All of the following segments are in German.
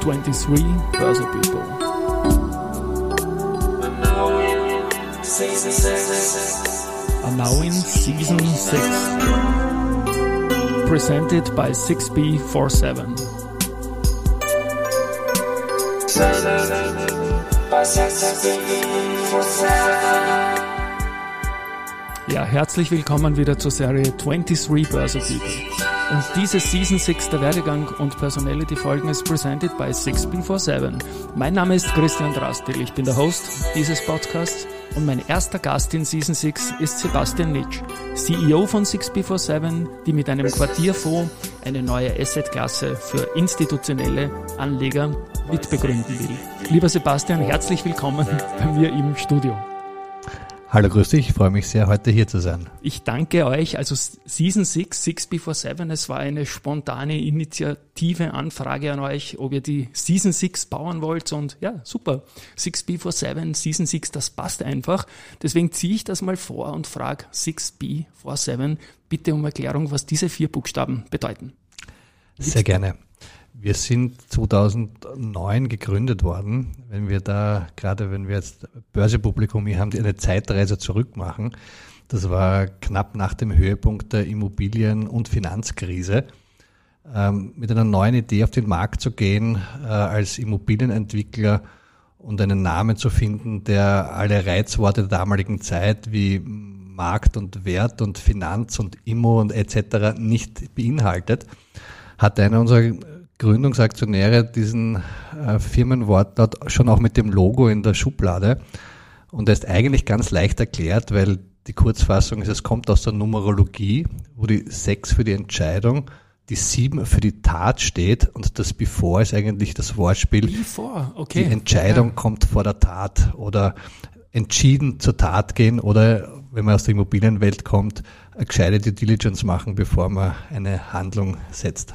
23 Börse People. Are now in season 6. Presented by 6B47. Ja, herzlich willkommen wieder zur Serie 23 Börse People. Und diese Season 6 der Werdegang und Personality Folgen ist presented by 6B47. Mein Name ist Christian Drastil, ich bin der Host dieses Podcasts und mein erster Gast in Season 6 ist Sebastian Nitsch, CEO von 6B47, die mit einem Quartierfonds eine neue Assetklasse für institutionelle Anleger mitbegründen will. Lieber Sebastian, herzlich willkommen bei mir im Studio. Hallo, grüß dich. Ich freue mich sehr, heute hier zu sein. Ich danke euch. Also Season 6, 6 Before 7, es war eine spontane Initiative, Anfrage an euch, ob ihr die Season 6 bauen wollt. Und ja, super. 6 Before 7, Season 6, das passt einfach. Deswegen ziehe ich das mal vor und frage 6B 7 bitte um Erklärung, was diese vier Buchstaben bedeuten. Sehr gerne. Wir sind 2009 gegründet worden. Wenn wir da, gerade wenn wir jetzt Börsepublikum hier haben, die eine Zeitreise zurück machen, das war knapp nach dem Höhepunkt der Immobilien- und Finanzkrise, ähm, mit einer neuen Idee auf den Markt zu gehen, äh, als Immobilienentwickler und einen Namen zu finden, der alle Reizworte der damaligen Zeit wie Markt und Wert und Finanz und Immo und etc. nicht beinhaltet, hat einer unserer Gründungsaktionäre diesen äh, Firmenwortlaut schon auch mit dem Logo in der Schublade. Und er ist eigentlich ganz leicht erklärt, weil die Kurzfassung ist, es kommt aus der Numerologie, wo die 6 für die Entscheidung, die 7 für die Tat steht und das Before ist eigentlich das Wortspiel. Before, okay. Die Entscheidung ja. kommt vor der Tat oder entschieden zur Tat gehen oder wenn man aus der Immobilienwelt kommt, eine gescheite Due Diligence machen, bevor man eine Handlung setzt.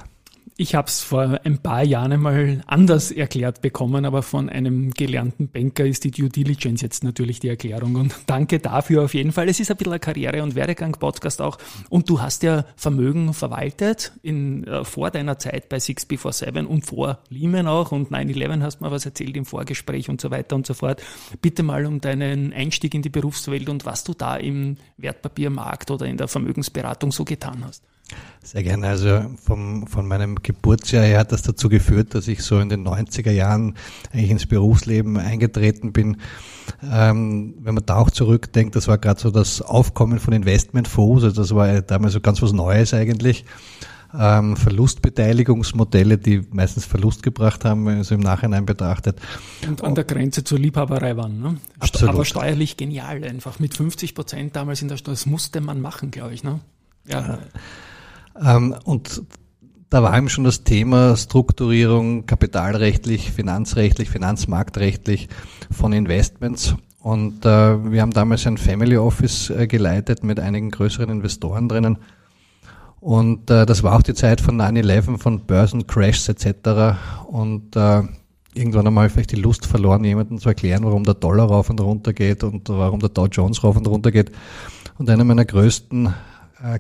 Ich habe es vor ein paar Jahren einmal anders erklärt bekommen, aber von einem gelernten Banker ist die Due Diligence jetzt natürlich die Erklärung. Und danke dafür auf jeden Fall. Es ist ein bisschen ein Karriere- und Werdegang-Podcast auch. Und du hast ja Vermögen verwaltet in, äh, vor deiner Zeit bei 6B47 und vor Lehman auch. Und 9-11 hast mir was erzählt im Vorgespräch und so weiter und so fort. Bitte mal um deinen Einstieg in die Berufswelt und was du da im Wertpapiermarkt oder in der Vermögensberatung so getan hast. Sehr gerne. Also vom, von meinem Geburtsjahr her hat das dazu geführt, dass ich so in den 90er Jahren eigentlich ins Berufsleben eingetreten bin. Ähm, wenn man da auch zurückdenkt, das war gerade so das Aufkommen von Investmentfonds, also das war damals so ganz was Neues eigentlich. Ähm, Verlustbeteiligungsmodelle, die meistens Verlust gebracht haben, wenn man so im Nachhinein betrachtet. Und an der Grenze zur Liebhaberei waren. Ne? Absolut. Aber steuerlich genial einfach. Mit 50 Prozent damals in der Steuer. Das musste man machen, glaube ich. Ne? Ja. Ähm, und da war eben schon das Thema Strukturierung kapitalrechtlich, finanzrechtlich, finanzmarktrechtlich von Investments. Und äh, wir haben damals ein Family Office äh, geleitet mit einigen größeren Investoren drinnen. Und äh, das war auch die Zeit von 9-11, von Börsencrashs etc. Und äh, irgendwann einmal vielleicht die Lust verloren, jemandem zu erklären, warum der Dollar rauf und runter geht und warum der Dow Jones rauf und runter geht. Und einer meiner größten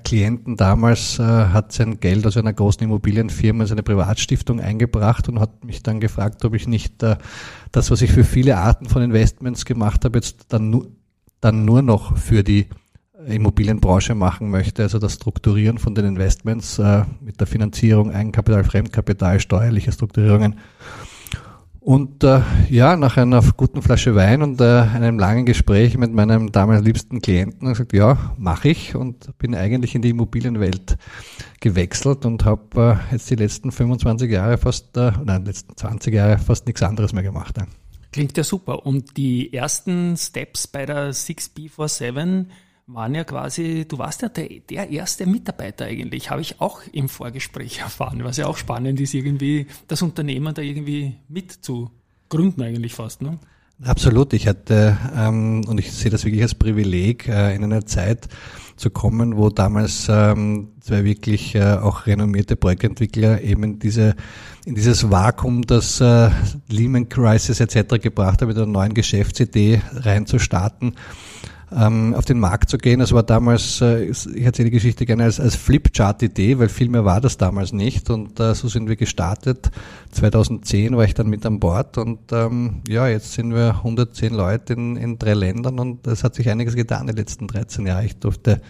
Klienten damals äh, hat sein Geld aus einer großen Immobilienfirma in seine Privatstiftung eingebracht und hat mich dann gefragt, ob ich nicht äh, das, was ich für viele Arten von Investments gemacht habe, jetzt dann, nu dann nur noch für die Immobilienbranche machen möchte, also das Strukturieren von den Investments äh, mit der Finanzierung, Eigenkapital, Fremdkapital, steuerliche Strukturierungen. Und äh, ja, nach einer guten Flasche Wein und äh, einem langen Gespräch mit meinem damals liebsten Klienten gesagt, ja, mache ich und bin eigentlich in die Immobilienwelt gewechselt und habe äh, jetzt die letzten 25 Jahre fast, äh, nein, letzten 20 Jahre fast nichts anderes mehr gemacht. Ja. Klingt ja super. Und die ersten Steps bei der 6B47 waren ja quasi, du warst ja der, der erste Mitarbeiter eigentlich, habe ich auch im Vorgespräch erfahren, was ja auch spannend ist, irgendwie das Unternehmen da irgendwie mitzugründen eigentlich fast. Ne? Absolut, ich hatte, ähm, und ich sehe das wirklich als Privileg, äh, in einer Zeit zu kommen, wo damals ähm, zwei wirklich äh, auch renommierte Projektentwickler eben in diese in dieses Vakuum, das äh, Lehman Crisis etc. gebracht hat, mit einer neuen Geschäftsidee reinzustarten ähm, auf den Markt zu gehen. Es war damals, äh, ich erzähle die Geschichte gerne als, als Flipchart-Idee, weil viel mehr war das damals nicht. Und äh, so sind wir gestartet. 2010 war ich dann mit an Bord und ähm, ja, jetzt sind wir 110 Leute in, in drei Ländern und es hat sich einiges getan die letzten 13 Jahre. Ich durfte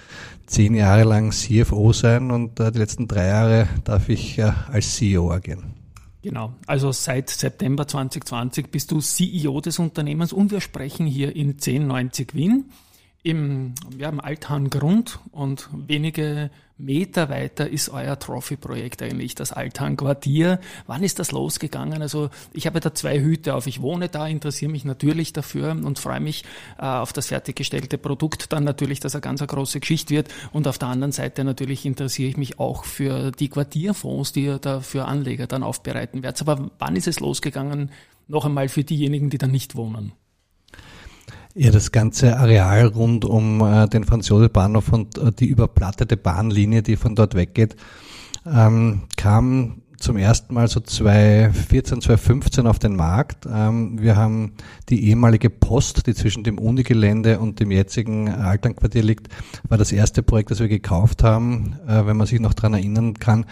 zehn Jahre lang CFO sein und äh, die letzten drei Jahre darf ich äh, als CEO agieren. Genau, also seit September 2020 bist du CEO des Unternehmens und wir sprechen hier in 1090 Wien im, ja, im Althang-Grund und wenige Meter weiter ist euer Trophy-Projekt eigentlich, das Althang-Quartier. Wann ist das losgegangen? Also ich habe da zwei Hüte auf. Ich wohne da, interessiere mich natürlich dafür und freue mich äh, auf das fertiggestellte Produkt. Dann natürlich, dass er ganz eine große Geschichte wird. Und auf der anderen Seite natürlich interessiere ich mich auch für die Quartierfonds, die ihr da für Anleger dann aufbereiten werdet. Aber wann ist es losgegangen? Noch einmal für diejenigen, die da nicht wohnen. Ja, das ganze Areal rund um äh, den Franz-Josef-Bahnhof und äh, die überplattete Bahnlinie, die von dort weggeht, ähm, kam zum ersten Mal so 2014, 2015 auf den Markt. Ähm, wir haben die ehemalige Post, die zwischen dem Unigelände und dem jetzigen Altlandquartier liegt, war das erste Projekt, das wir gekauft haben, äh, wenn man sich noch dran erinnern kann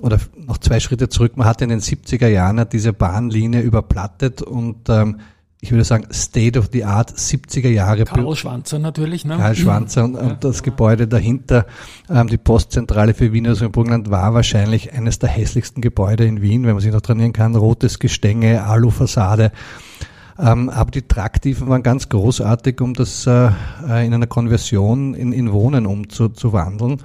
oder noch zwei Schritte zurück, man hatte in den 70er Jahren diese Bahnlinie überplattet und ähm, ich würde sagen, State of the Art 70er Jahre. Karl Schwanzer natürlich, ne? Karl Schwanzer und, und das Gebäude dahinter, ähm, die Postzentrale für Wien also Burgenland war wahrscheinlich eines der hässlichsten Gebäude in Wien, wenn man sich noch trainieren kann. Rotes Gestänge, Alufassade. Ähm, aber die Traktiven waren ganz großartig, um das äh, in einer Konversion in, in Wohnen umzuwandeln.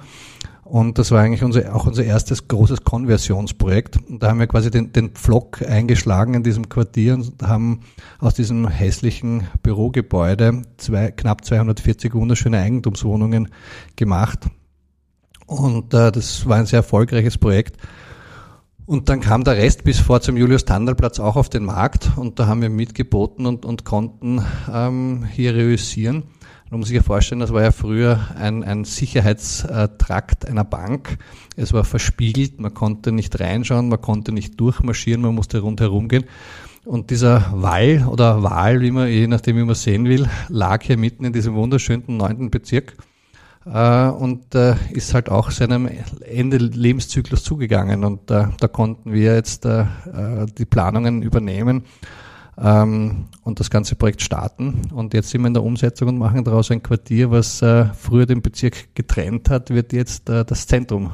Und das war eigentlich unser, auch unser erstes großes Konversionsprojekt. Und da haben wir quasi den, den Pflock eingeschlagen in diesem Quartier und haben aus diesem hässlichen Bürogebäude zwei, knapp 240 wunderschöne Eigentumswohnungen gemacht. Und äh, das war ein sehr erfolgreiches Projekt. Und dann kam der Rest bis vor zum Julius-Tandal-Platz auch auf den Markt und da haben wir mitgeboten und, und konnten ähm, hier Man muss sich ja vorstellen, das war ja früher ein, ein Sicherheitstrakt einer Bank. Es war verspiegelt, man konnte nicht reinschauen, man konnte nicht durchmarschieren, man musste rundherum gehen. Und dieser Wall oder Wal, wie man, je nachdem wie man sehen will, lag hier mitten in diesem wunderschönen neunten Bezirk äh, und äh, ist halt auch seinem Ende Lebenszyklus zugegangen. Und äh, da konnten wir jetzt äh, äh, die Planungen übernehmen ähm, und das ganze Projekt starten. Und jetzt sind wir in der Umsetzung und machen daraus ein Quartier, was äh, früher den Bezirk getrennt hat, wird jetzt äh, das Zentrum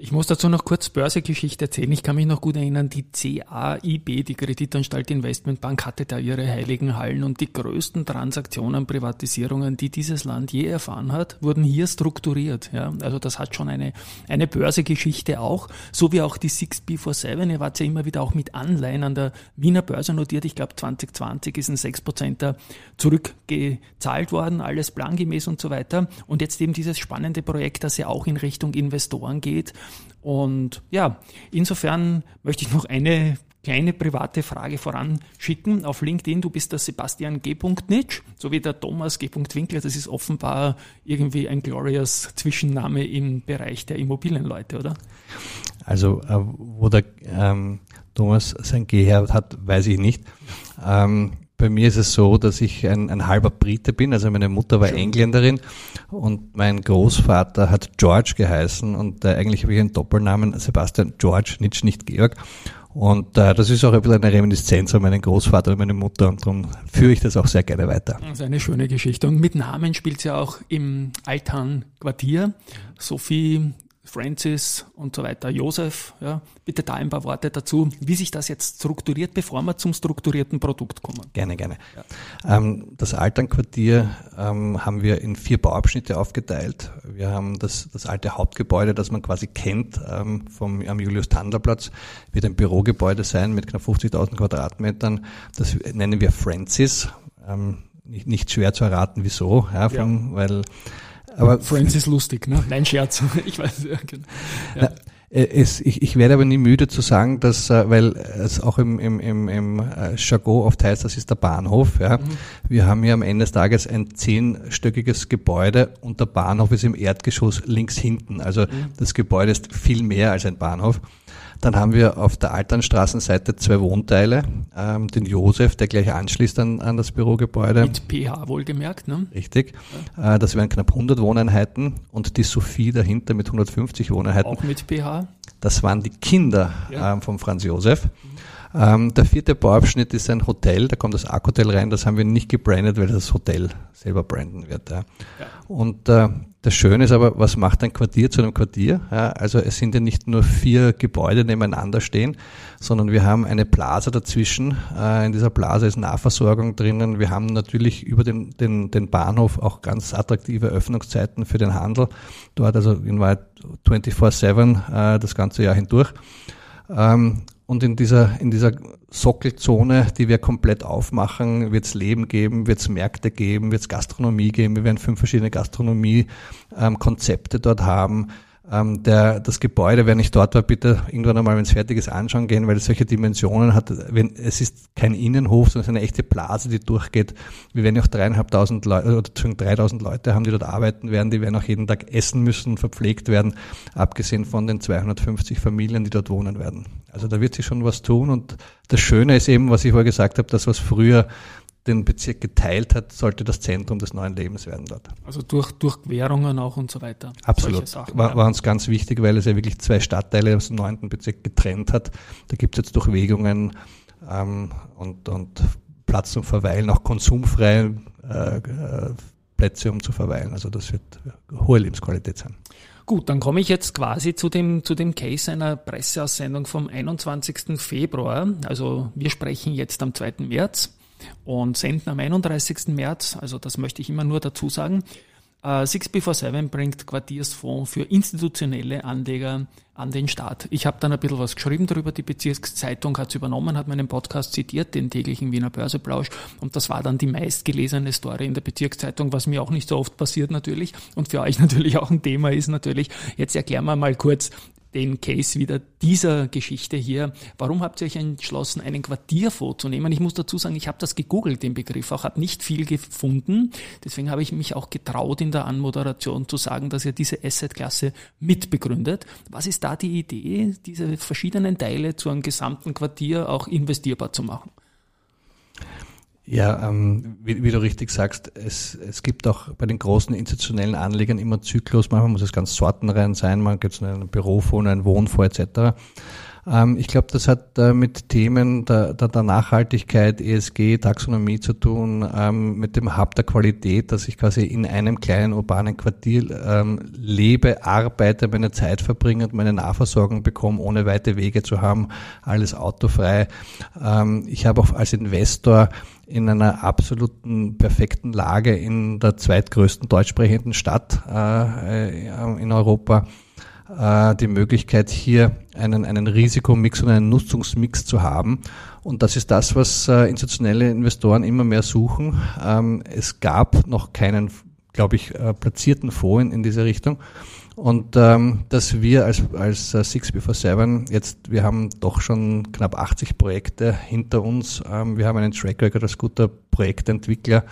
ich muss dazu noch kurz Börsegeschichte erzählen. Ich kann mich noch gut erinnern, die CAIB, die Kreditanstalt Investmentbank, hatte da ihre heiligen Hallen und die größten Transaktionen, Privatisierungen, die dieses Land je erfahren hat, wurden hier strukturiert. Ja, also das hat schon eine, eine Börsegeschichte auch, so wie auch die 6B47. Ihr wart ja immer wieder auch mit Anleihen an der Wiener Börse notiert. Ich glaube 2020 ist ein 6% zurückgezahlt worden, alles plangemäß und so weiter. Und jetzt eben dieses spannende Projekt, das ja auch in Richtung Investoren geht und ja, insofern möchte ich noch eine kleine private Frage voranschicken. Auf LinkedIn, du bist der Sebastian G. Nitsch, sowie der Thomas G. Winkler. Das ist offenbar irgendwie ein glorious Zwischenname im Bereich der Immobilienleute, oder? Also, äh, wo der ähm, Thomas sein G hat, weiß ich nicht. Ähm, bei mir ist es so, dass ich ein, ein halber Brite bin. Also meine Mutter war Engländerin und mein Großvater hat George geheißen und äh, eigentlich habe ich einen Doppelnamen Sebastian George, nicht, nicht Georg. Und äh, das ist auch ein bisschen eine Reminiszenz an meinen Großvater und meine Mutter und darum führe ich das auch sehr gerne weiter. Das ist eine schöne Geschichte. Und mit Namen spielt es ja auch im Altan-Quartier. Sophie Francis und so weiter, Josef, ja, bitte da ein paar Worte dazu, wie sich das jetzt strukturiert, bevor wir zum strukturierten Produkt kommen. Gerne, gerne. Ja. Ähm, das Alternquartier ähm, haben wir in vier Bauabschnitte aufgeteilt. Wir haben das, das alte Hauptgebäude, das man quasi kennt ähm, vom, am Julius-Tandler-Platz, wird ein Bürogebäude sein mit knapp 50.000 Quadratmetern. Das nennen wir Francis. Ähm, nicht, nicht schwer zu erraten, wieso, ja, vom, ja. weil aber Friends ist lustig, ne? Nein, Scherz. Ich weiß, ja, genau. Ja. Na, äh, es, ich, ich werde aber nie müde zu sagen, dass, äh, weil es auch im, im, im, im äh, Jargon oft heißt, das ist der Bahnhof. Ja. Mhm. Wir haben hier am Ende des Tages ein zehnstöckiges Gebäude und der Bahnhof ist im Erdgeschoss links hinten. Also mhm. das Gebäude ist viel mehr als ein Bahnhof. Dann haben wir auf der Alternstraßenseite zwei Wohnteile, ähm, den Josef, der gleich anschließt an, an das Bürogebäude. Mit PH wohlgemerkt, ne? Richtig. Ja. Äh, das wären knapp 100 Wohneinheiten und die Sophie dahinter mit 150 Wohneinheiten. Auch mit PH? Das waren die Kinder ja. ähm, von Franz Josef. Mhm. Ähm, der vierte Bauabschnitt ist ein Hotel, da kommt das Arc-Hotel rein, das haben wir nicht gebrandet, weil das Hotel selber branden wird. Ja. ja. Und äh, das Schöne ist aber, was macht ein Quartier zu einem Quartier? Ja, also es sind ja nicht nur vier Gebäude nebeneinander stehen, sondern wir haben eine Plaza dazwischen. Äh, in dieser Plaza ist Nahversorgung drinnen. Wir haben natürlich über den, den, den Bahnhof auch ganz attraktive Öffnungszeiten für den Handel. Dort also in Wahrheit 24-7 äh, das ganze Jahr hindurch. Und in dieser, in dieser Sockelzone, die wir komplett aufmachen, wird es Leben geben, wird es Märkte geben, wird es Gastronomie geben. Wir werden fünf verschiedene Gastronomie-Konzepte ähm, dort haben. Ähm, der, das Gebäude, wenn ich dort war, bitte irgendwann einmal, wenn es fertig ist, anschauen gehen, weil es solche Dimensionen hat. Wenn, es ist kein Innenhof, sondern es ist eine echte Blase, die durchgeht. Wir werden auch dreieinhalbtausend Leute oder dreitausend Leute haben, die dort arbeiten werden. Die werden auch jeden Tag essen müssen, verpflegt werden, abgesehen von den 250 Familien, die dort wohnen werden. Also da wird sich schon was tun. Und das Schöne ist eben, was ich vorher gesagt habe, das, was früher den Bezirk geteilt hat, sollte das Zentrum des neuen Lebens werden dort. Also durch, durch Querungen auch und so weiter. Absolut. War, war, uns ganz wichtig, weil es ja wirklich zwei Stadtteile aus dem neunten Bezirk getrennt hat. Da gibt es jetzt Durchwegungen ähm, und, und Platz zum Verweilen, auch konsumfreie äh, Plätze, um zu verweilen. Also das wird hohe Lebensqualität sein. Gut, dann komme ich jetzt quasi zu dem, zu dem Case einer Presseaussendung vom 21. Februar. Also wir sprechen jetzt am 2. März und senden am 31. März, also das möchte ich immer nur dazu sagen. Uh, 6B47 bringt Quartiersfonds für institutionelle Anleger an den Start. Ich habe dann ein bisschen was geschrieben darüber, die Bezirkszeitung hat es übernommen, hat meinen Podcast zitiert, den täglichen Wiener Börseplausch und das war dann die meistgelesene Story in der Bezirkszeitung, was mir auch nicht so oft passiert natürlich und für euch natürlich auch ein Thema ist natürlich. Jetzt erklären wir mal kurz, den Case wieder dieser Geschichte hier. Warum habt ihr euch entschlossen, einen Quartierfonds zu nehmen? Ich muss dazu sagen, ich habe das gegoogelt, den Begriff auch, habe nicht viel gefunden. Deswegen habe ich mich auch getraut, in der Anmoderation zu sagen, dass ihr diese Assetklasse mitbegründet. Was ist da die Idee, diese verschiedenen Teile zu einem gesamten Quartier auch investierbar zu machen? Ja, ähm, wie, wie, du richtig sagst, es, es gibt auch bei den großen institutionellen Anlegern immer Zyklus. Manchmal muss es ganz sortenrein sein, man gibt es einen Bürofonds, einen Wohnfonds etc. Ähm, ich glaube, das hat äh, mit Themen der, der, der, Nachhaltigkeit, ESG, Taxonomie zu tun, ähm, mit dem Hub der Qualität, dass ich quasi in einem kleinen urbanen Quartier ähm, lebe, arbeite, meine Zeit verbringe und meine Nahversorgung bekomme, ohne weite Wege zu haben, alles autofrei. Ähm, ich habe auch als Investor in einer absoluten perfekten Lage in der zweitgrößten deutschsprechenden Stadt äh, in Europa äh, die Möglichkeit, hier einen, einen Risikomix und einen Nutzungsmix zu haben. Und das ist das, was äh, institutionelle Investoren immer mehr suchen. Ähm, es gab noch keinen, glaube ich, äh, platzierten Fonds in, in diese Richtung. Und ähm, dass wir als, als äh, Six Before Seven jetzt, wir haben doch schon knapp 80 Projekte hinter uns. Ähm, wir haben einen Track Record als guter Projektentwickler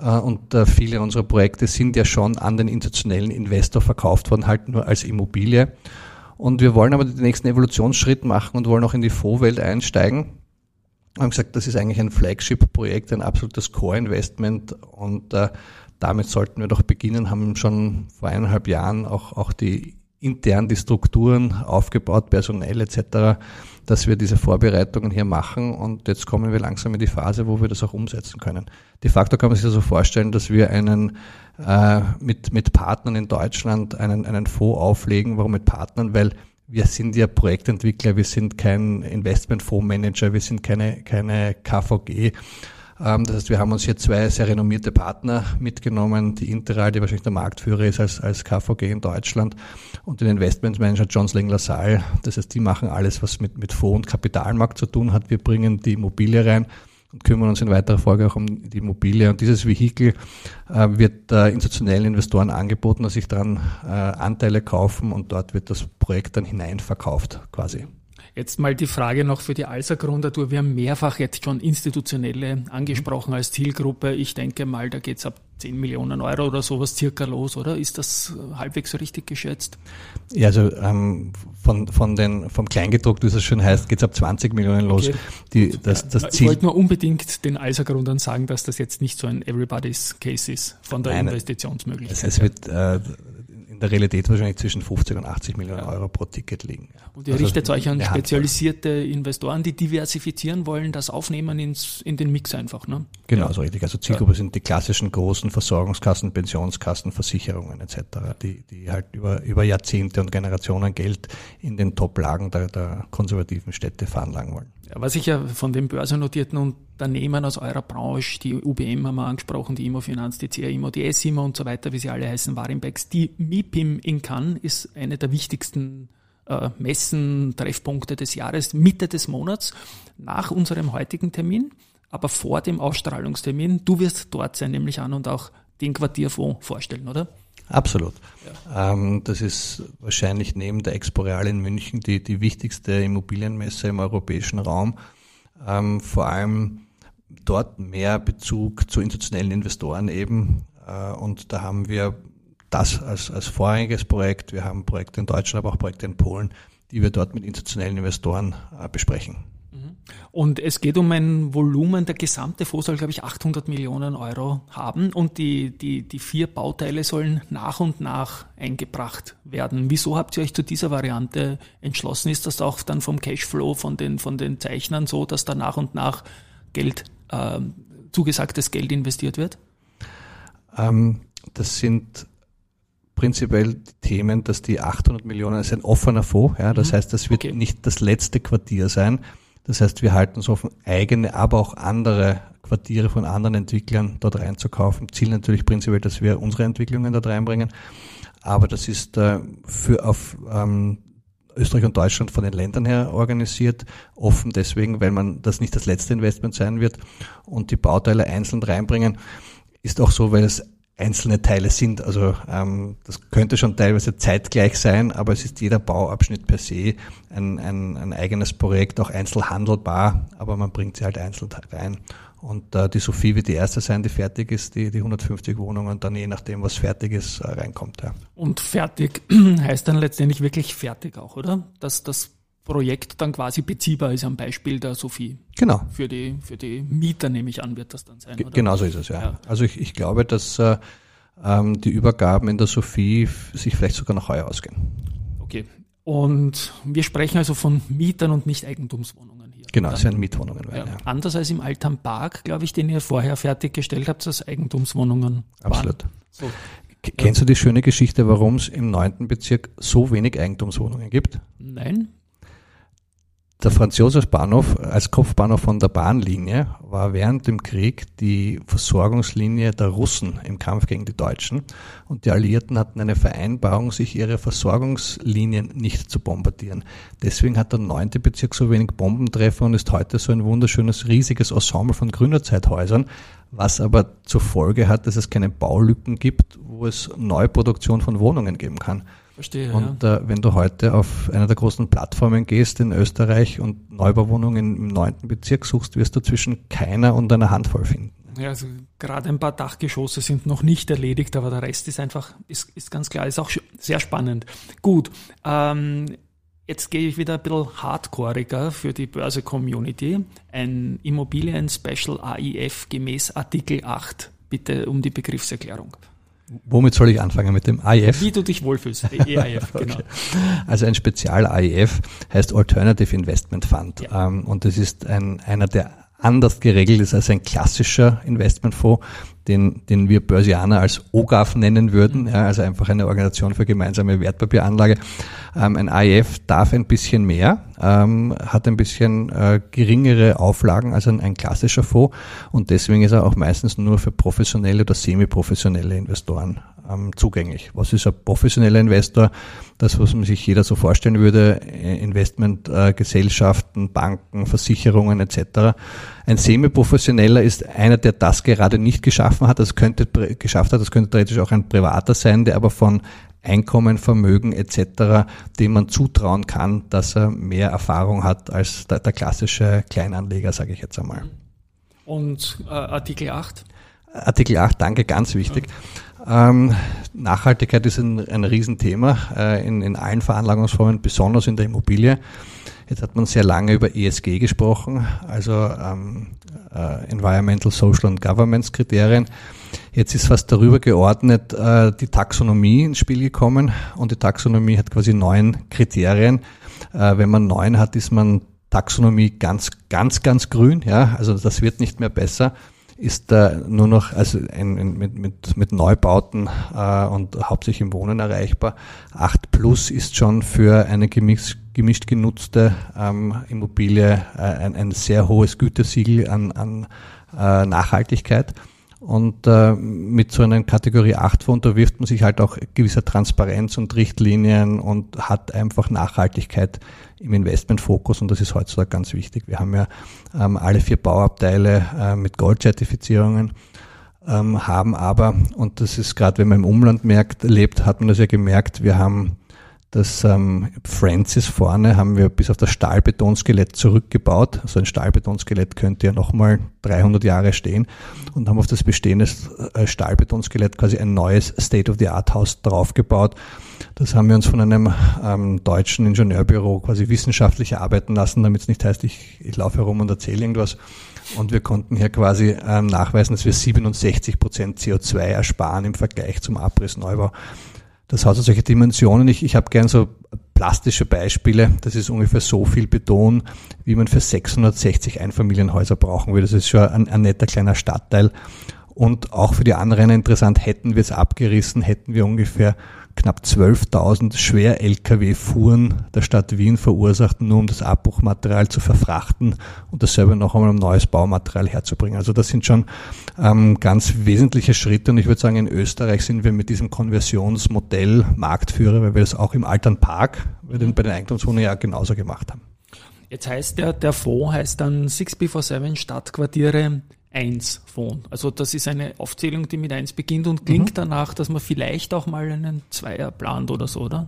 äh, und äh, viele unserer Projekte sind ja schon an den institutionellen Investor verkauft worden, halt nur als Immobilie. Und wir wollen aber den nächsten Evolutionsschritt machen und wollen auch in die Fondswelt einsteigen. Wir haben gesagt, das ist eigentlich ein Flagship-Projekt, ein absolutes Core-Investment und äh, damit sollten wir doch beginnen, haben schon vor eineinhalb Jahren auch, auch die intern die Strukturen aufgebaut, personell etc., dass wir diese Vorbereitungen hier machen und jetzt kommen wir langsam in die Phase, wo wir das auch umsetzen können. De facto kann man sich so also vorstellen, dass wir einen äh, mit, mit Partnern in Deutschland einen, einen Fonds auflegen. Warum mit Partnern? Weil wir sind ja Projektentwickler, wir sind kein Investmentfondsmanager, wir sind keine, keine KVG das heißt, wir haben uns hier zwei sehr renommierte Partner mitgenommen, die Interal, die wahrscheinlich der Marktführer ist als, als KVG in Deutschland und den Investmentmanager John Sling LaSalle. Das heißt, die machen alles, was mit, mit Fonds- und Kapitalmarkt zu tun hat. Wir bringen die Immobilie rein und kümmern uns in weiterer Folge auch um die Immobilie. Und dieses Vehikel äh, wird äh, institutionellen Investoren angeboten, dass sich daran äh, Anteile kaufen und dort wird das Projekt dann hineinverkauft quasi. Jetzt mal die Frage noch für die Alsa-Gründertour. Wir haben mehrfach jetzt schon Institutionelle angesprochen als Zielgruppe. Ich denke mal, da geht's ab 10 Millionen Euro oder sowas circa los, oder? Ist das halbwegs richtig geschätzt? Ja, also ähm, von, von den, vom Kleingedruckt, wie es schon heißt, geht's ab 20 Millionen los. Okay. Die, das, das Ziel ich wollte nur unbedingt den Alsa-Gründern sagen, dass das jetzt nicht so ein Everybody's Case ist von der Nein, Investitionsmöglichkeit. Es, es wird äh, der Realität wahrscheinlich zwischen 50 und 80 Millionen Euro pro Ticket liegen. Und ihr also richtet euch an spezialisierte Investoren, die diversifizieren wollen, das aufnehmen ins, in den Mix einfach, ne? Genau, so richtig. Also Zielgruppe ja. sind die klassischen großen Versorgungskassen, Pensionskassen, Versicherungen etc., die, die halt über, über Jahrzehnte und Generationen Geld in den Top-Lagen der, der konservativen Städte veranlagen wollen. Was ich ja von den börsennotierten Unternehmen aus eurer Branche, die UBM haben wir angesprochen, die Immofinanz, die CRIMO, die SIMO und so weiter, wie sie alle heißen, Warimbex, die MIPIM in Cannes ist eine der wichtigsten äh, Messen, Treffpunkte des Jahres, Mitte des Monats, nach unserem heutigen Termin, aber vor dem Ausstrahlungstermin. Du wirst dort sein, nämlich an und auch den Quartierfonds vorstellen, oder? Absolut. Ja. Ähm, das ist wahrscheinlich neben der Exporeal in München die, die wichtigste Immobilienmesse im europäischen Raum. Ähm, vor allem dort mehr Bezug zu institutionellen Investoren eben. Äh, und da haben wir das als, als vorrangiges Projekt. Wir haben Projekte in Deutschland, aber auch Projekte in Polen, die wir dort mit institutionellen Investoren äh, besprechen. Und es geht um ein Volumen, der gesamte Fonds soll, glaube ich, 800 Millionen Euro haben und die, die, die vier Bauteile sollen nach und nach eingebracht werden. Wieso habt ihr euch zu dieser Variante entschlossen? Ist das auch dann vom Cashflow von den, von den Zeichnern so, dass da nach und nach Geld, äh, zugesagtes Geld investiert wird? Ähm, das sind prinzipiell Themen, dass die 800 Millionen ist ein offener Fonds. Ja, das mhm. heißt, das wird okay. nicht das letzte Quartier sein. Das heißt, wir halten es offen, eigene, aber auch andere Quartiere von anderen Entwicklern dort reinzukaufen. Ziel natürlich prinzipiell, dass wir unsere Entwicklungen dort reinbringen. Aber das ist äh, für auf ähm, Österreich und Deutschland von den Ländern her organisiert, offen deswegen, weil man das nicht das letzte Investment sein wird und die Bauteile einzeln reinbringen. Ist auch so, weil es einzelne Teile sind. Also ähm, das könnte schon teilweise zeitgleich sein, aber es ist jeder Bauabschnitt per se ein, ein, ein eigenes Projekt, auch einzeln handelbar, aber man bringt sie halt einzeln rein. Und äh, die Sophie wird die erste sein, die fertig ist, die, die 150 Wohnungen, dann je nachdem, was fertig ist, äh, reinkommt. Ja. Und fertig heißt dann letztendlich wirklich fertig auch, oder? Dass das Projekt dann quasi beziehbar ist am Beispiel der Sophie. Genau. Für die, für die Mieter nehme ich an, wird das dann sein. Oder? Genau so ist es, ja. ja. Also ich, ich glaube, dass äh, ähm, die Übergaben in der Sophie sich vielleicht sogar noch heuer ausgehen. Okay. Und wir sprechen also von Mietern und nicht Eigentumswohnungen hier. Genau, es sind Mietwohnungen. Ja. Ja. Anders als im Altan Park, glaube ich, den ihr vorher fertiggestellt habt, als Eigentumswohnungen Absolut. So. Kennst du die schöne Geschichte, warum es im neunten Bezirk so wenig Eigentumswohnungen gibt? Nein. Der Franz-Josef-Bahnhof als Kopfbahnhof von der Bahnlinie war während dem Krieg die Versorgungslinie der Russen im Kampf gegen die Deutschen. Und die Alliierten hatten eine Vereinbarung, sich ihre Versorgungslinien nicht zu bombardieren. Deswegen hat der neunte Bezirk so wenig Bombentreffer und ist heute so ein wunderschönes, riesiges Ensemble von Gründerzeithäusern, was aber zur Folge hat, dass es keine Baulücken gibt, wo es Neuproduktion von Wohnungen geben kann. Verstehe. Und ja. äh, wenn du heute auf einer der großen Plattformen gehst in Österreich und Neubauwohnungen im neunten Bezirk suchst, wirst du zwischen keiner und einer Handvoll finden. Ja, also gerade ein paar Dachgeschosse sind noch nicht erledigt, aber der Rest ist einfach, ist, ist ganz klar, ist auch sehr spannend. Gut, ähm, jetzt gehe ich wieder ein bisschen hardcoreiger für die Börse-Community. Ein Immobilien-Special AIF gemäß Artikel 8. Bitte um die Begriffserklärung. Womit soll ich anfangen? Mit dem AIF? Wie du dich wohlfühlst. EIF, genau. okay. Also ein Spezial-AIF heißt Alternative Investment Fund. Ja. Ähm, und das ist ein, einer, der anders geregelt ist als ein klassischer Investmentfonds, den, den wir Börsianer als OGAF nennen würden, mhm. ja, also einfach eine Organisation für gemeinsame Wertpapieranlage. Ähm, ein AIF darf ein bisschen mehr, ähm, hat ein bisschen äh, geringere Auflagen als ein, ein klassischer Fonds und deswegen ist er auch meistens nur für professionelle oder semi-professionelle Investoren ähm, zugänglich. Was ist ein professioneller Investor? Das, was man sich jeder so vorstellen würde, äh, Investmentgesellschaften, äh, Banken, Versicherungen etc. Ein semi-professioneller ist einer, der das gerade nicht geschaffen hat. Das könnte geschafft hat. Das könnte theoretisch auch ein Privater sein, der aber von Einkommen, Vermögen etc., dem man zutrauen kann, dass er mehr Erfahrung hat als der, der klassische Kleinanleger, sage ich jetzt einmal. Und äh, Artikel 8? Artikel 8, danke, ganz wichtig. Ähm, Nachhaltigkeit ist ein, ein Riesenthema äh, in, in allen Veranlagungsformen, besonders in der Immobilie. Jetzt hat man sehr lange über ESG gesprochen, also ähm, äh, Environmental, Social and Governance Kriterien. Jetzt ist fast darüber geordnet äh, die Taxonomie ins Spiel gekommen und die Taxonomie hat quasi neun Kriterien. Äh, wenn man neun hat, ist man Taxonomie ganz, ganz, ganz grün. Ja, also das wird nicht mehr besser ist da nur noch also ein, ein, mit, mit, mit Neubauten äh, und hauptsächlich im Wohnen erreichbar. 8 Plus ist schon für eine gemischt, gemischt genutzte ähm, Immobilie äh, ein, ein sehr hohes Gütesiegel an, an äh, Nachhaltigkeit. Und äh, mit so einer Kategorie 8 unterwirft man sich halt auch gewisser Transparenz und Richtlinien und hat einfach Nachhaltigkeit im Investmentfokus und das ist heutzutage ganz wichtig. Wir haben ja ähm, alle vier Bauabteile äh, mit Gold-Zertifizierungen, ähm, haben aber, und das ist gerade, wenn man im Umland merkt, lebt, hat man das ja gemerkt, wir haben das ähm, Francis vorne haben wir bis auf das Stahlbetonskelett zurückgebaut. So also ein Stahlbetonskelett könnte ja nochmal 300 Jahre stehen und haben auf das bestehende äh, Stahlbetonskelett quasi ein neues State-of-the-Art-Haus draufgebaut. Das haben wir uns von einem ähm, deutschen Ingenieurbüro quasi wissenschaftlich erarbeiten lassen, damit es nicht heißt, ich, ich laufe herum und erzähle irgendwas. Und wir konnten hier quasi ähm, nachweisen, dass wir 67 Prozent CO2 ersparen im Vergleich zum Abrissneubau. Das hat so solche Dimensionen. Ich, ich habe gern so plastische Beispiele. Das ist ungefähr so viel Beton, wie man für 660 Einfamilienhäuser brauchen würde. Das ist schon ein, ein netter kleiner Stadtteil. Und auch für die anderen interessant, hätten wir es abgerissen, hätten wir ungefähr knapp 12.000 Schwer-Lkw-Fuhren der Stadt Wien verursacht, nur um das Abbruchmaterial zu verfrachten und dasselbe noch einmal um neues Baumaterial herzubringen. Also das sind schon ähm, ganz wesentliche Schritte und ich würde sagen, in Österreich sind wir mit diesem Konversionsmodell Marktführer, weil wir das auch im Altern Park bei den, bei den Eigentumswohnungen ja genauso gemacht haben. Jetzt heißt der, der Fonds heißt dann 6B47 Stadtquartiere 1 Fonds. Also das ist eine Aufzählung, die mit 1 beginnt und klingt mhm. danach, dass man vielleicht auch mal einen Zweier plant oder so, oder?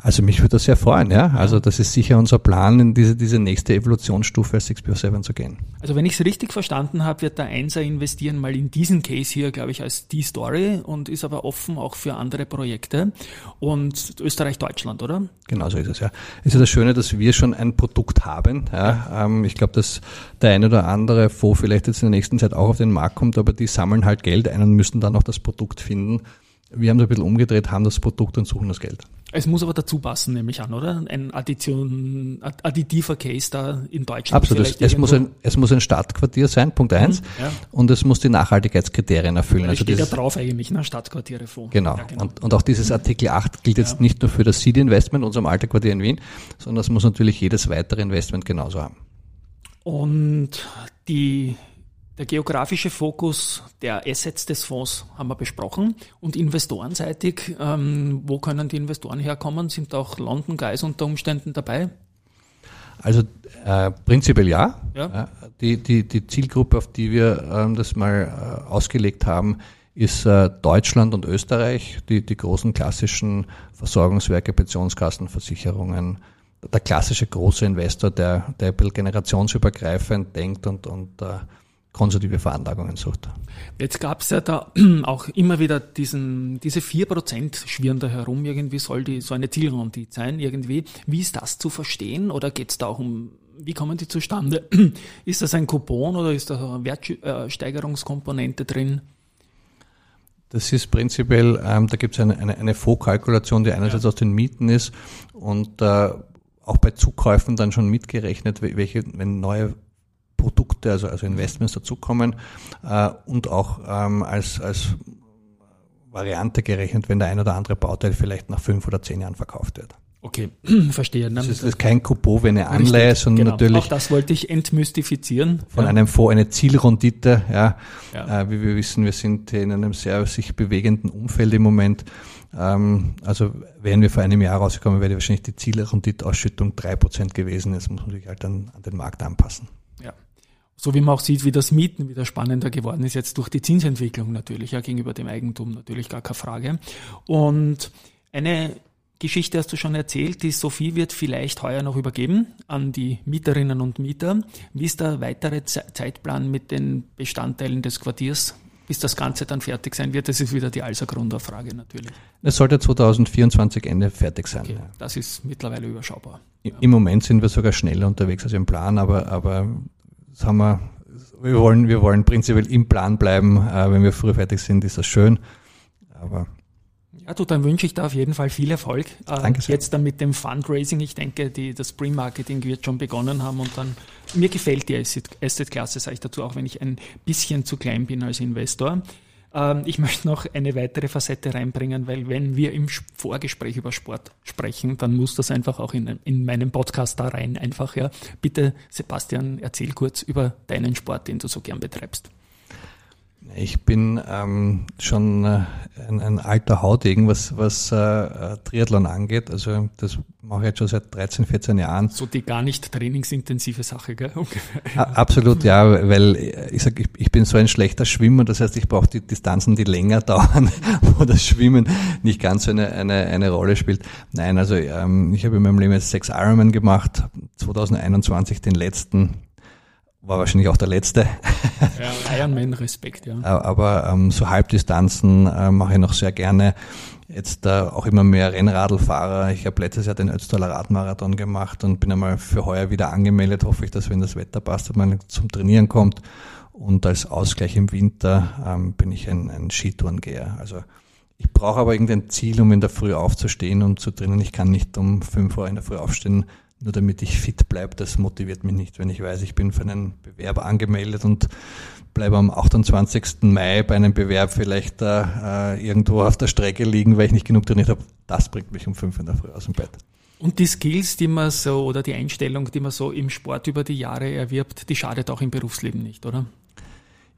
Also mich würde das sehr freuen, ja. Also das ist sicher unser Plan, in diese, diese nächste Evolutionsstufe 6 zu gehen. Also wenn ich es richtig verstanden habe, wird der Einser investieren mal in diesen Case hier, glaube ich, als die Story und ist aber offen auch für andere Projekte und Österreich-Deutschland, oder? Genau so ist es, ja. Es ist das Schöne, dass wir schon ein Produkt haben. Ja. Ähm, ich glaube, dass der eine oder andere Fonds vielleicht jetzt in der nächsten Zeit auch auf den Markt kommt, aber die sammeln halt Geld ein und müssen dann auch das Produkt finden. Wir haben es ein bisschen umgedreht, haben das Produkt und suchen das Geld. Es muss aber dazu passen, nehme ich an, oder? Ein Addition, additiver Case da in Deutschland. Absolut. Es, muss ein, es muss ein Stadtquartier sein, Punkt eins. Mhm, ja. Und es muss die Nachhaltigkeitskriterien erfüllen. Weil also steht ja drauf eigentlich, ne? Stadtquartiere vor. Genau. Ja, genau. Und, und auch dieses Artikel 8 gilt jetzt ja. nicht nur für das Seed Investment, unserem alten Quartier in Wien, sondern es muss natürlich jedes weitere Investment genauso haben. Und die der geografische Fokus der Assets des Fonds haben wir besprochen. Und investorenseitig, ähm, wo können die Investoren herkommen? Sind auch London Guys unter Umständen dabei? Also äh, prinzipiell ja. ja. Die, die, die Zielgruppe, auf die wir ähm, das mal äh, ausgelegt haben, ist äh, Deutschland und Österreich, die, die großen klassischen Versorgungswerke, Pensionskassen, Versicherungen, der klassische große Investor, der, der ein bisschen generationsübergreifend denkt und, und äh, konservative Veranlagungen sucht. Jetzt gab es ja da auch immer wieder diesen, diese 4% schwirren da herum, irgendwie soll die so eine Zielrendite sein, irgendwie. Wie ist das zu verstehen oder geht es da auch um, wie kommen die zustande? Ist das ein Coupon oder ist da eine Wertsteigerungskomponente drin? Das ist prinzipiell, ähm, da gibt es eine, eine, eine Fondskalkulation, die einerseits ja. aus den Mieten ist und äh, auch bei Zukäufen dann schon mitgerechnet, welche, wenn neue Produkte, also, also Investments dazukommen äh, und auch ähm, als, als Variante gerechnet, wenn der ein oder andere Bauteil vielleicht nach fünf oder zehn Jahren verkauft wird. Okay, verstehe. Das ist, das ist kein Coupon wie eine Anleihe, sondern genau. natürlich. Auch das wollte ich entmystifizieren. Von ja. einem Fonds eine Zielrendite, ja. ja. Äh, wie wir wissen, wir sind in einem sehr sich bewegenden Umfeld im Moment. Ähm, also wären wir vor einem Jahr rausgekommen, wäre wahrscheinlich die Zielrendite-Ausschüttung drei Prozent gewesen. Jetzt muss man sich halt dann an den Markt anpassen. So wie man auch sieht, wie das Mieten wieder spannender geworden ist, jetzt durch die Zinsentwicklung natürlich, ja, gegenüber dem Eigentum natürlich gar keine Frage. Und eine Geschichte hast du schon erzählt, die Sophie wird vielleicht heuer noch übergeben an die Mieterinnen und Mieter. Wie ist der weitere Zeitplan mit den Bestandteilen des Quartiers, bis das Ganze dann fertig sein wird? Das ist wieder die Alser Grunderfrage natürlich. Es sollte 2024 Ende fertig sein. Okay, das ist mittlerweile überschaubar. Im Moment sind wir sogar schneller unterwegs als im Plan, aber, aber das haben wir, wir wollen, wir wollen prinzipiell im Plan bleiben. Äh, wenn wir früh fertig sind, ist das schön. Aber ja, du, dann wünsche ich da auf jeden Fall viel Erfolg. Äh, Danke sehr. Jetzt dann mit dem Fundraising. Ich denke, die, das Pre-Marketing wird schon begonnen haben und dann, mir gefällt die Asset-Klasse, sage ich dazu, auch wenn ich ein bisschen zu klein bin als Investor. Ähm, ich möchte noch eine weitere Facette reinbringen, weil wenn wir im Vorgespräch über Sport sprechen, dann muss das einfach auch in, in meinem Podcast da rein einfach, ja. Bitte, Sebastian, erzähl kurz über deinen Sport, den du so gern betreibst. Ich bin ähm, schon äh, ein, ein, alter Hautegen, was, was äh, Triathlon angeht. Also das mache ich jetzt schon seit 13, 14 Jahren. So die gar nicht trainingsintensive Sache, gell? Ungefähr. Absolut, ja, weil ich sage, ich, ich bin so ein schlechter Schwimmer, das heißt, ich brauche die Distanzen, die länger dauern, wo das Schwimmen nicht ganz so eine, eine, eine Rolle spielt. Nein, also ähm, ich habe in meinem Leben jetzt sechs Ironman gemacht, 2021 den letzten war wahrscheinlich auch der letzte. Ja, Ironman Respekt, ja. Aber ähm, so Halbdistanzen äh, mache ich noch sehr gerne. Jetzt äh, auch immer mehr Rennradlfahrer. Ich habe letztes Jahr den Ötztaler Radmarathon gemacht und bin einmal für heuer wieder angemeldet. Hoffe ich, dass wenn das Wetter passt, man zum Trainieren kommt. Und als Ausgleich im Winter ähm, bin ich ein, ein Skitourengeher. Also ich brauche aber irgendein Ziel, um in der Früh aufzustehen und zu trainieren. Ich kann nicht um fünf Uhr in der Früh aufstehen, nur damit ich fit bleibe, das motiviert mich nicht. Wenn ich weiß, ich bin für einen Bewerb angemeldet und bleibe am 28. Mai bei einem Bewerb vielleicht äh, irgendwo auf der Strecke liegen, weil ich nicht genug trainiert habe, das bringt mich um fünf in der Früh aus dem Bett. Und die Skills, die man so, oder die Einstellung, die man so im Sport über die Jahre erwirbt, die schadet auch im Berufsleben nicht, oder?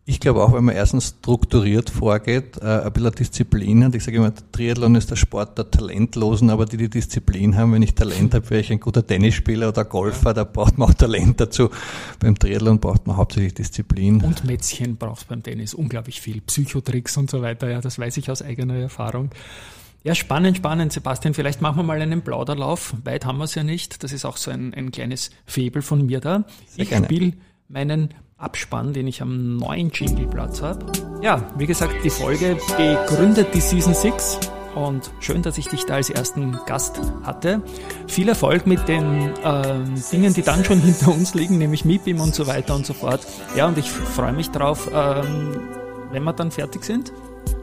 Ich glaube auch, wenn man erstens strukturiert vorgeht, äh, ein bisschen Disziplin hat. Ich sage immer, Triathlon ist der Sport der Talentlosen, aber die, die Disziplin haben, wenn ich Talent habe, wäre ich ein guter Tennisspieler oder Golfer, da braucht man auch Talent dazu. Beim Triathlon braucht man hauptsächlich Disziplin. Und Mätzchen braucht beim Tennis unglaublich viel. Psychotricks und so weiter, ja, das weiß ich aus eigener Erfahrung. Ja, spannend, spannend, Sebastian. Vielleicht machen wir mal einen Plauderlauf. Weit haben wir es ja nicht. Das ist auch so ein, ein kleines Febel von mir da. Sehr ich spiele meinen Abspann, den ich am neuen Jingleplatz habe. Ja, wie gesagt, die Folge begründet die Season 6 und schön, dass ich dich da als ersten Gast hatte. Viel Erfolg mit den ähm, Dingen, die dann schon hinter uns liegen, nämlich MIPIM und so weiter und so fort. Ja, und ich freue mich drauf, ähm, wenn wir dann fertig sind.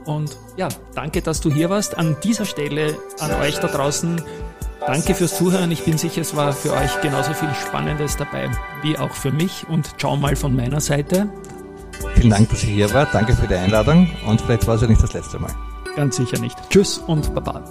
Und ja, danke, dass du hier warst. An dieser Stelle an euch da draußen Danke fürs Zuhören. Ich bin sicher, es war für euch genauso viel Spannendes dabei wie auch für mich. Und ciao mal von meiner Seite. Vielen Dank, dass ihr hier wart. Danke für die Einladung. Und vielleicht war es ja nicht das letzte Mal. Ganz sicher nicht. Tschüss und Baba.